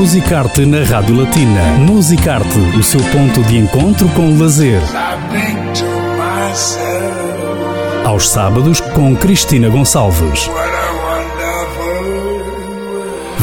Musicarte na Rádio Latina. Musicarte, o seu ponto de encontro com o lazer. Aos sábados com Cristina Gonçalves.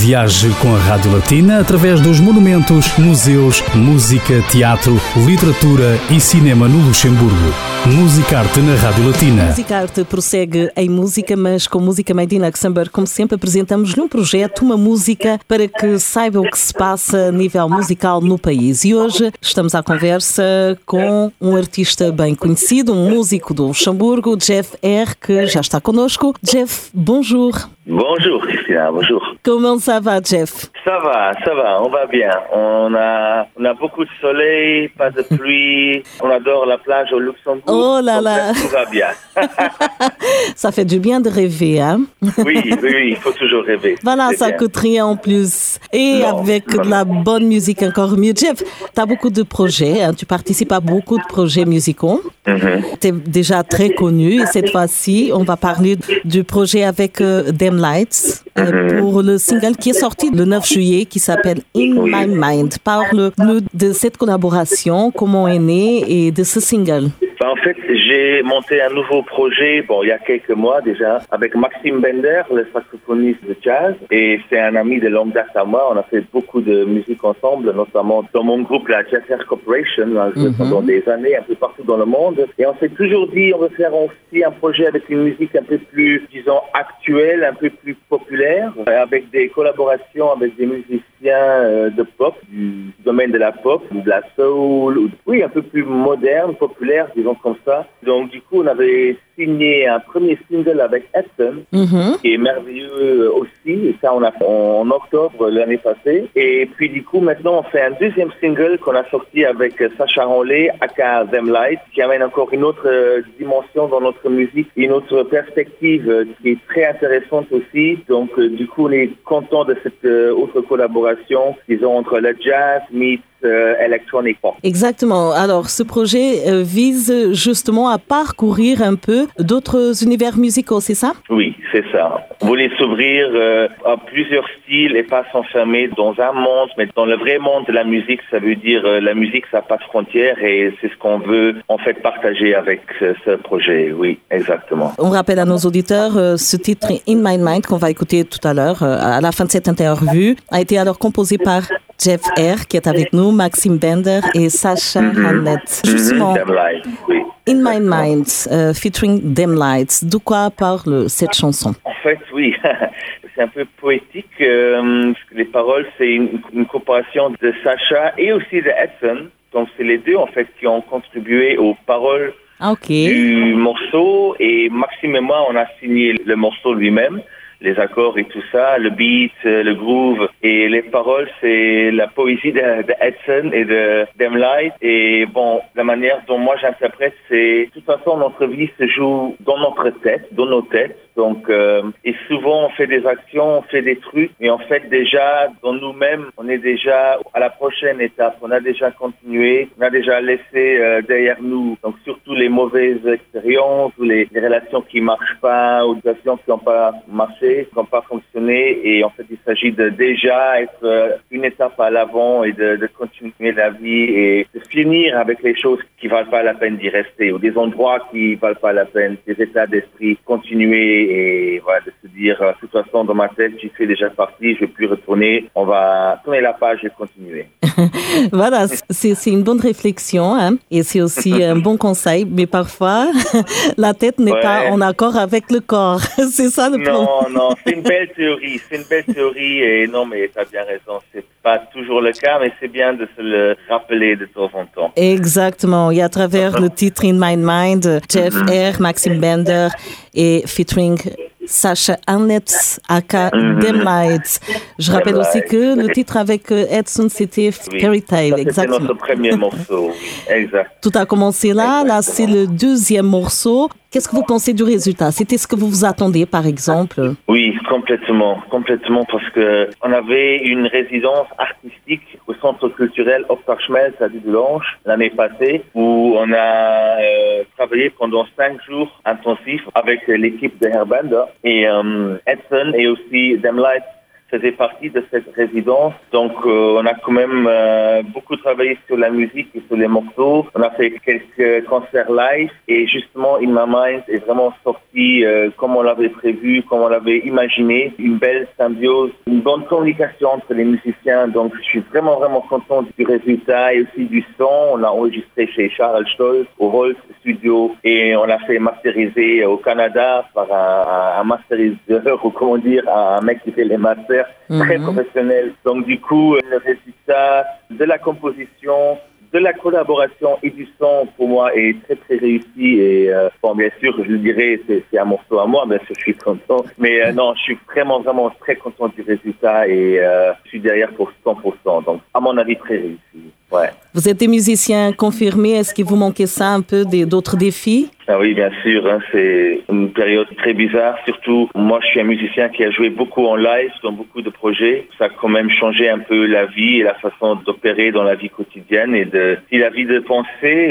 Viaje com a Rádio Latina através dos monumentos, museus, música, teatro, literatura e cinema no Luxemburgo. Musicarte na Rádio Latina. Musicarte prossegue em música, mas com música made in Luxemburgo, como sempre, apresentamos-lhe um projeto, uma música para que saiba o que se passa a nível musical no país. E hoje estamos à conversa com um artista bem conhecido, um músico do Luxemburgo, Jeff R, que já está connosco. Jeff, bonjour. Bonjour Christina, bonjour. Comment ça va, Jeff? Ça va, ça va, on va bien. On a, on a beaucoup de soleil, pas de pluie. on adore la plage au Luxembourg. Oh là là Tout va bien. ça fait du bien de rêver, hein? Oui, oui, oui, il faut toujours rêver. Voilà, ça bien. coûte rien en plus. Et Non, avec non, de la bonne musique encore mieux. Jeff, tu as beaucoup de projets, hein, tu participes à beaucoup de projets musicaux. Mhm. Tu es déjà très connu et cette fois-ci, on va parler du projet avec euh, Lights euh, pour le single qui est sorti le 9 juillet qui s'appelle In. My Mind. Parle-nous de cette collaboration, comment est né et de ce single. Bah, en fait, j'ai monté un nouveau projet, bon, il y a quelques mois déjà, avec Maxime Bender, le saxophoniste de jazz, et c'est un ami de longue date à moi. On a fait beaucoup de musique ensemble, notamment dans mon groupe, la Jazz Air Corporation, joué pendant des années, un peu partout dans le monde. Et on s'est toujours dit, on veut faire aussi un projet avec une musique un peu plus, disons, actuelle, un peu plus populaire, euh, avec des collaborations avec des musiciens euh, de pop, du domaine de la pop, ou de la soul, ou, oui, un peu plus moderne, populaire, disons comme ça. Donc, du coup, on avait signé un premier single avec Edson, Mhm. qui est merveilleux aussi. Et ça, on a fait en octobre l'année passée. Et puis, du coup, maintenant, on fait un deuxième single qu'on a sorti avec Sacha Ronley, aka Them Light, qui amène encore une autre euh, dimension dans notre musique, une autre perspective euh, qui est très intéressante aussi. Donc, euh, du coup, on est content de cette autre collaboration, disons, entre le jazz meet euh, electronic pop. Exactement. Alors, ce projet euh, vise justement à parcourir un peu d'autres univers musicaux, c'est ça? Oui, c'est ça. On voulait s'ouvrir euh, à plusieurs styles et pas s'enfermer dans un monde, mais dans le vrai monde de la musique, ça veut dire euh, la musique, ça n'a pas de frontières et c'est ce qu'on veut en fait partager avec euh, ce projet. Oui, exactement. On rappelle à nos auditeurs, ce titre In My Mind qu'on va écouter tout à l'heure, à la fin de cette interview, a été alors composé par Jeff R, qui est avec nous, Maxime Bender et Sacha Hannett. Justement, Mhm, oui. In My Mind, euh, featuring Them Lights, de quoi parle cette chanson? En fait, oui. C'est un peu poétique. euh, les paroles, c'est une, une coopération de Sacha et aussi de Edson. Donc, c'est les deux, en fait, qui ont contribué aux paroles Ah, du morceau et Maxime et moi on a signé le morceau lui-même les accords et tout ça, le beat, euh, le groove et les paroles, c'est la poésie de, de Edson et de Them Light. Et bon, la manière dont moi j'interprète, c'est de toute façon notre vie se joue dans notre tête, dans nos têtes. Donc, euh, et souvent on fait des actions, on fait des trucs, mais en fait déjà dans nous-mêmes, on est déjà à la prochaine étape. On a déjà continué, on a déjà laissé euh, derrière nous. Donc surtout les mauvaises expériences ou les, les relations qui marchent pas ou des actions qui n'ont pas marché, qui n'ont pas fonctionné. Et en fait, il s'agit de déjà être euh, une étape à l'avant et de, de continuer la vie et de finir avec les choses qui valent pas la peine d'y rester ou des endroits qui valent pas la peine, des états d'esprit, continuer et voilà, de se dire, euh, de toute façon, dans ma tête, j'y fais déjà partie, je vais plus retourner, on va tourner la page et continuer. Voilà, c'est une bonne réflexion hein, et c'est aussi un bon conseil, mais parfois la tête n'est Ouais. pas en accord avec le corps. c'est ça le problème. Non, non, c'est une belle théorie, c'est une belle théorie et non, mais tu as bien raison, c'est pas toujours le cas, mais c'est bien de se le rappeler de temps en temps. Exactement. Et à travers le titre In My Mind, Jeff R, Maxime Bender et featuring Sacha Arnett, aka Them Lights. Je rappelle aussi que le titre avec euh, Edson, c'était. Fairy Tale. Ça, C'était Exactement. notre premier morceau, exact. Tout a commencé là. Là, c'est le deuxième morceau. Qu'est-ce que vous pensez du résultat? C'était ce que vous vous attendiez, par exemple? Oui, complètement, complètement, parce que on avait une résidence artistique au centre culturel Optarschmelz à Dudelange l'année passée, où on a euh, travaillé pendant cinq jours intensifs avec l'équipe de Herbander et euh, Edson et aussi Them Lights faisait partie de cette résidence. Donc euh, on a quand même euh, beaucoup travaillé sur la musique et sur les morceaux. On a fait quelques concerts live et justement In My Mind est vraiment sorti euh, comme on l'avait prévu, comme on l'avait imaginé. Une belle symbiose, une bonne communication entre les musiciens. Donc je suis vraiment vraiment content du résultat et aussi du son. On a enregistré chez Charles Stolz au Rolls Studio et on a fait masteriser au Canada par un, un masteriseur ou comment dire un mec qui fait les masters très Mhm. professionnel. Donc du coup, le résultat de la composition, de la collaboration et du son pour moi est très très réussi et euh, bon bien sûr je le dirais c'est c'est un morceau à moi bien sûr je suis content mais euh, non je suis vraiment vraiment très content du résultat et euh, je suis derrière pour 100% donc à mon avis très réussi ouais Vous êtes des musiciens confirmés. Est-ce qu'il vous manquait ça un peu d'autres défis? Ah oui, bien sûr. hein, c'est une période très bizarre. Surtout, moi, je suis un musicien qui a joué beaucoup en live dans beaucoup de projets. Ça a quand même changé un peu la vie et la façon d'opérer dans la vie quotidienne et de si la vie de penser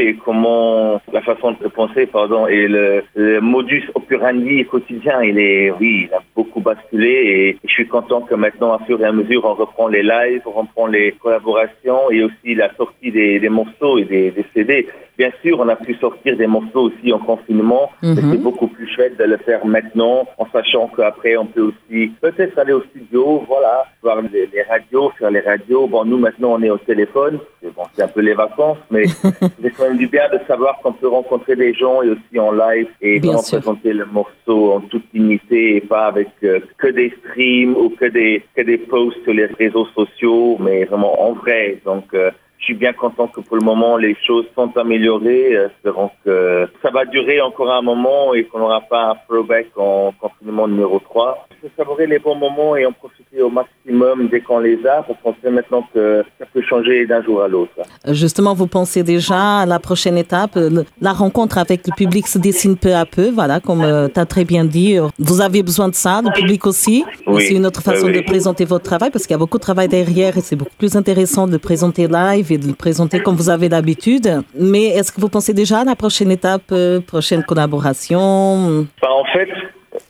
et comment la façon de penser, pardon, et le, le modus operandi quotidien, il est, oui, il a beaucoup basculé et je suis content que maintenant, à fur et à mesure, on reprend les lives, on reprend les collaborations et aussi la sortie des, des morceaux et des, des CD. Bien sûr, on a pu sortir des morceaux aussi en confinement, mais Mhm. c'est beaucoup plus chouette de le faire maintenant, en sachant qu'après, on peut aussi peut-être aller au studio, voilà, voir les, les radios, faire les radios. Bon, nous, maintenant, on est au téléphone. C'est Bon, c'est un peu les vacances, mais c'est quand même du bien de savoir qu'on peut rencontrer des gens et aussi en live et vraiment présenter le morceau en toute dignité et pas avec euh, que des streams ou que des, que des posts sur les réseaux sociaux, mais vraiment en vrai. Donc, euh, suis bien content que pour le moment les choses sont améliorées. Euh, Espérons que ça va durer encore un moment et qu'on n'aura pas un throwback en confinement numéro 3. Il faut savourer les bons moments et en profiter au maximum dès qu'on les a qu'on sait maintenant que ça peut changer d'un jour à l'autre. Justement, vous pensez déjà à la prochaine étape. Le- La rencontre avec le public se dessine peu à peu, voilà, comme tu as très bien dit. Vous avez besoin de ça, le public aussi. Oui, C'est une autre façon oui. de présenter votre travail parce qu'il y a beaucoup de travail derrière et c'est beaucoup plus intéressant de le présenter live et de le présenter comme vous avez d'habitude. Mais est-ce que vous pensez déjà à la prochaine étape, euh, prochaine collaboration? Bah, en fait,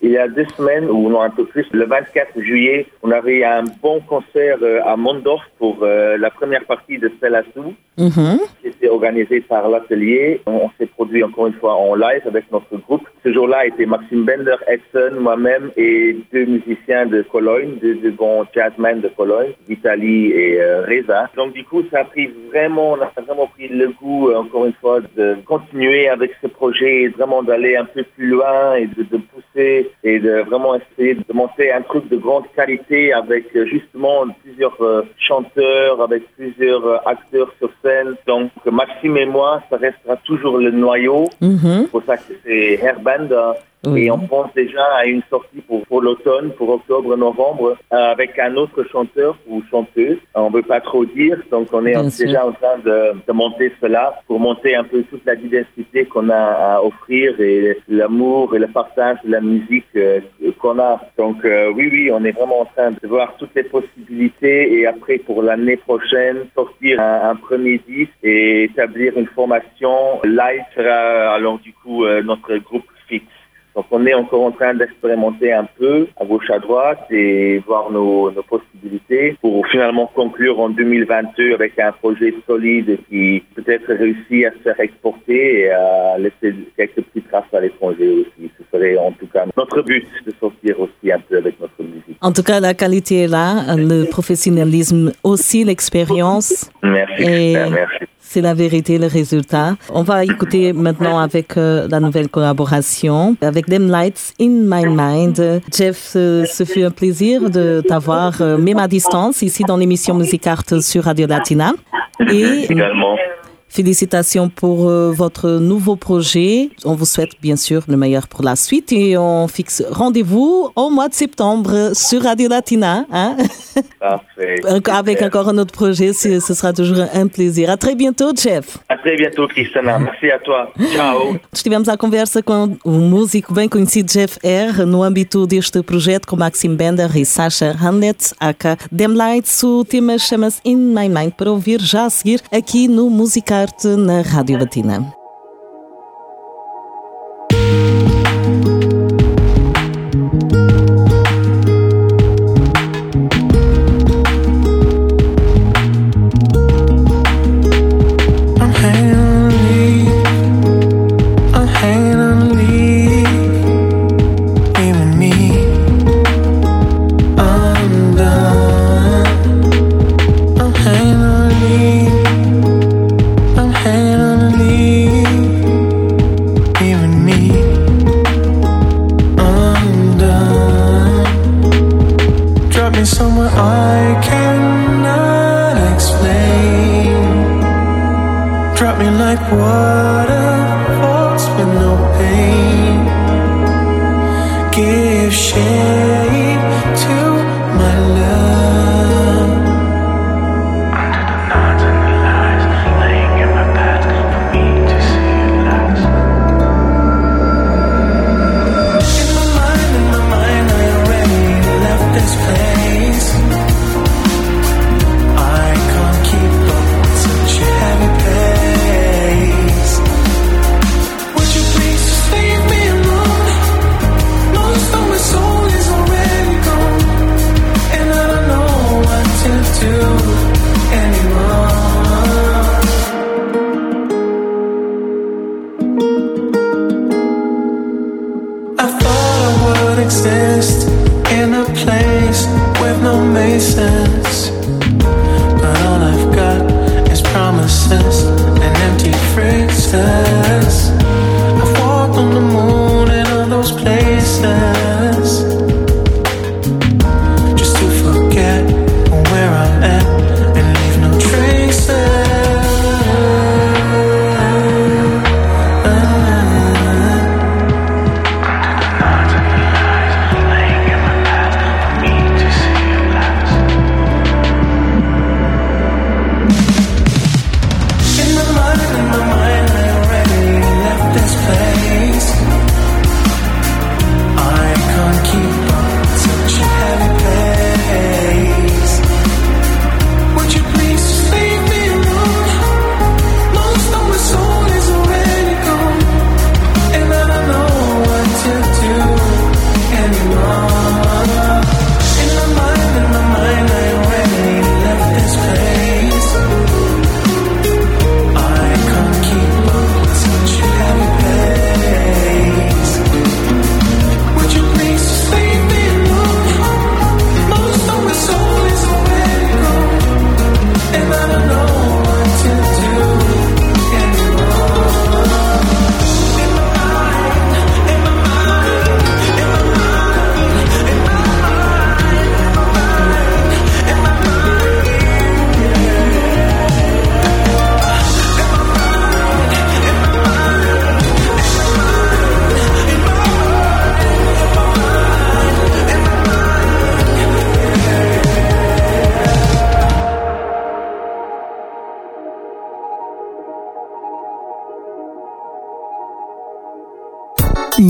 il y a deux semaines, ou non un peu plus, le 24 juillet, on avait un bon concert euh, à Mondorf pour euh, la première partie de qui était organisé par l'atelier. On, s'est produit encore une fois en live avec notre groupe. Ce jour-là était Maxime Bender, Edson, moi-même et deux musiciens de Cologne, deux, deux bons jazzmen de Cologne, Vitali et euh, Reza. Donc du coup, ça a pris vraiment, on a vraiment pris le goût, euh, encore une fois, de continuer avec ce projet, et vraiment d'aller un peu plus loin et de pousser et de vraiment essayer de monter un truc de grande qualité avec euh, justement plusieurs euh, chanteurs, avec plusieurs euh, acteurs sur scène. Donc Maxime et moi, ça restera toujours le noyau. Mhm. C'est pour ça que c'est Airband. Oui. Et on pense déjà à une sortie pour, pour l'automne, pour octobre-novembre, euh, avec un autre chanteur ou chanteuse. On veut pas trop dire, donc on est Bien en- sûr. déjà en train de, de monter cela pour monter un peu toute la diversité qu'on a à offrir et l'amour et le partage de la musique euh, qu'on a. Donc euh, oui, oui, on est vraiment en train de voir toutes les possibilités et après pour l'année prochaine sortir un, un premier disque et établir une formation live sera alors du coup euh, notre groupe fixe. Donc on est encore en train d'expérimenter un peu à gauche à droite et voir nos, nos possibilités pour finalement conclure en 2022 avec un projet solide qui peut-être réussit à se faire exporter et à laisser quelques petites traces à l'étranger aussi. Ce serait en tout cas notre but de sortir aussi un peu avec notre musique. En tout cas, la qualité est là, le professionnalisme aussi, l'expérience. Merci, Et- merci. C'est la vérité, le résultat. On va écouter maintenant avec euh, la nouvelle collaboration avec Them Lights in My Mind. Jeff, euh, ce fut un plaisir de t'avoir, euh, même à distance, ici dans l'émission Musique Art sur Radio Latina. Et Également. Félicitations pour euh, votre nouveau projet. On vous souhaite bien sûr le meilleur pour la suite et on fixe rendez-vous au mois de septembre sur Radio Latina. Hein? Parfait. Avec encore un autre projet, ce sera toujours un plaisir. À très bientôt, Jeff. À très bientôt, Christina. Merci à toi. Ciao. Estivemos à conversa com o músico bem conhecido Jeff R. no âmbito deste projeto com Maxim Bender e Sasha Hamlet, aka Dem Lights. O tema chama-se In My Mind para ouvir já a seguir aqui no Musicarte na Rádio Latina. waterfalls with no pain. Give. exist in a place with no masons.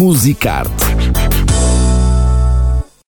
Musicarte.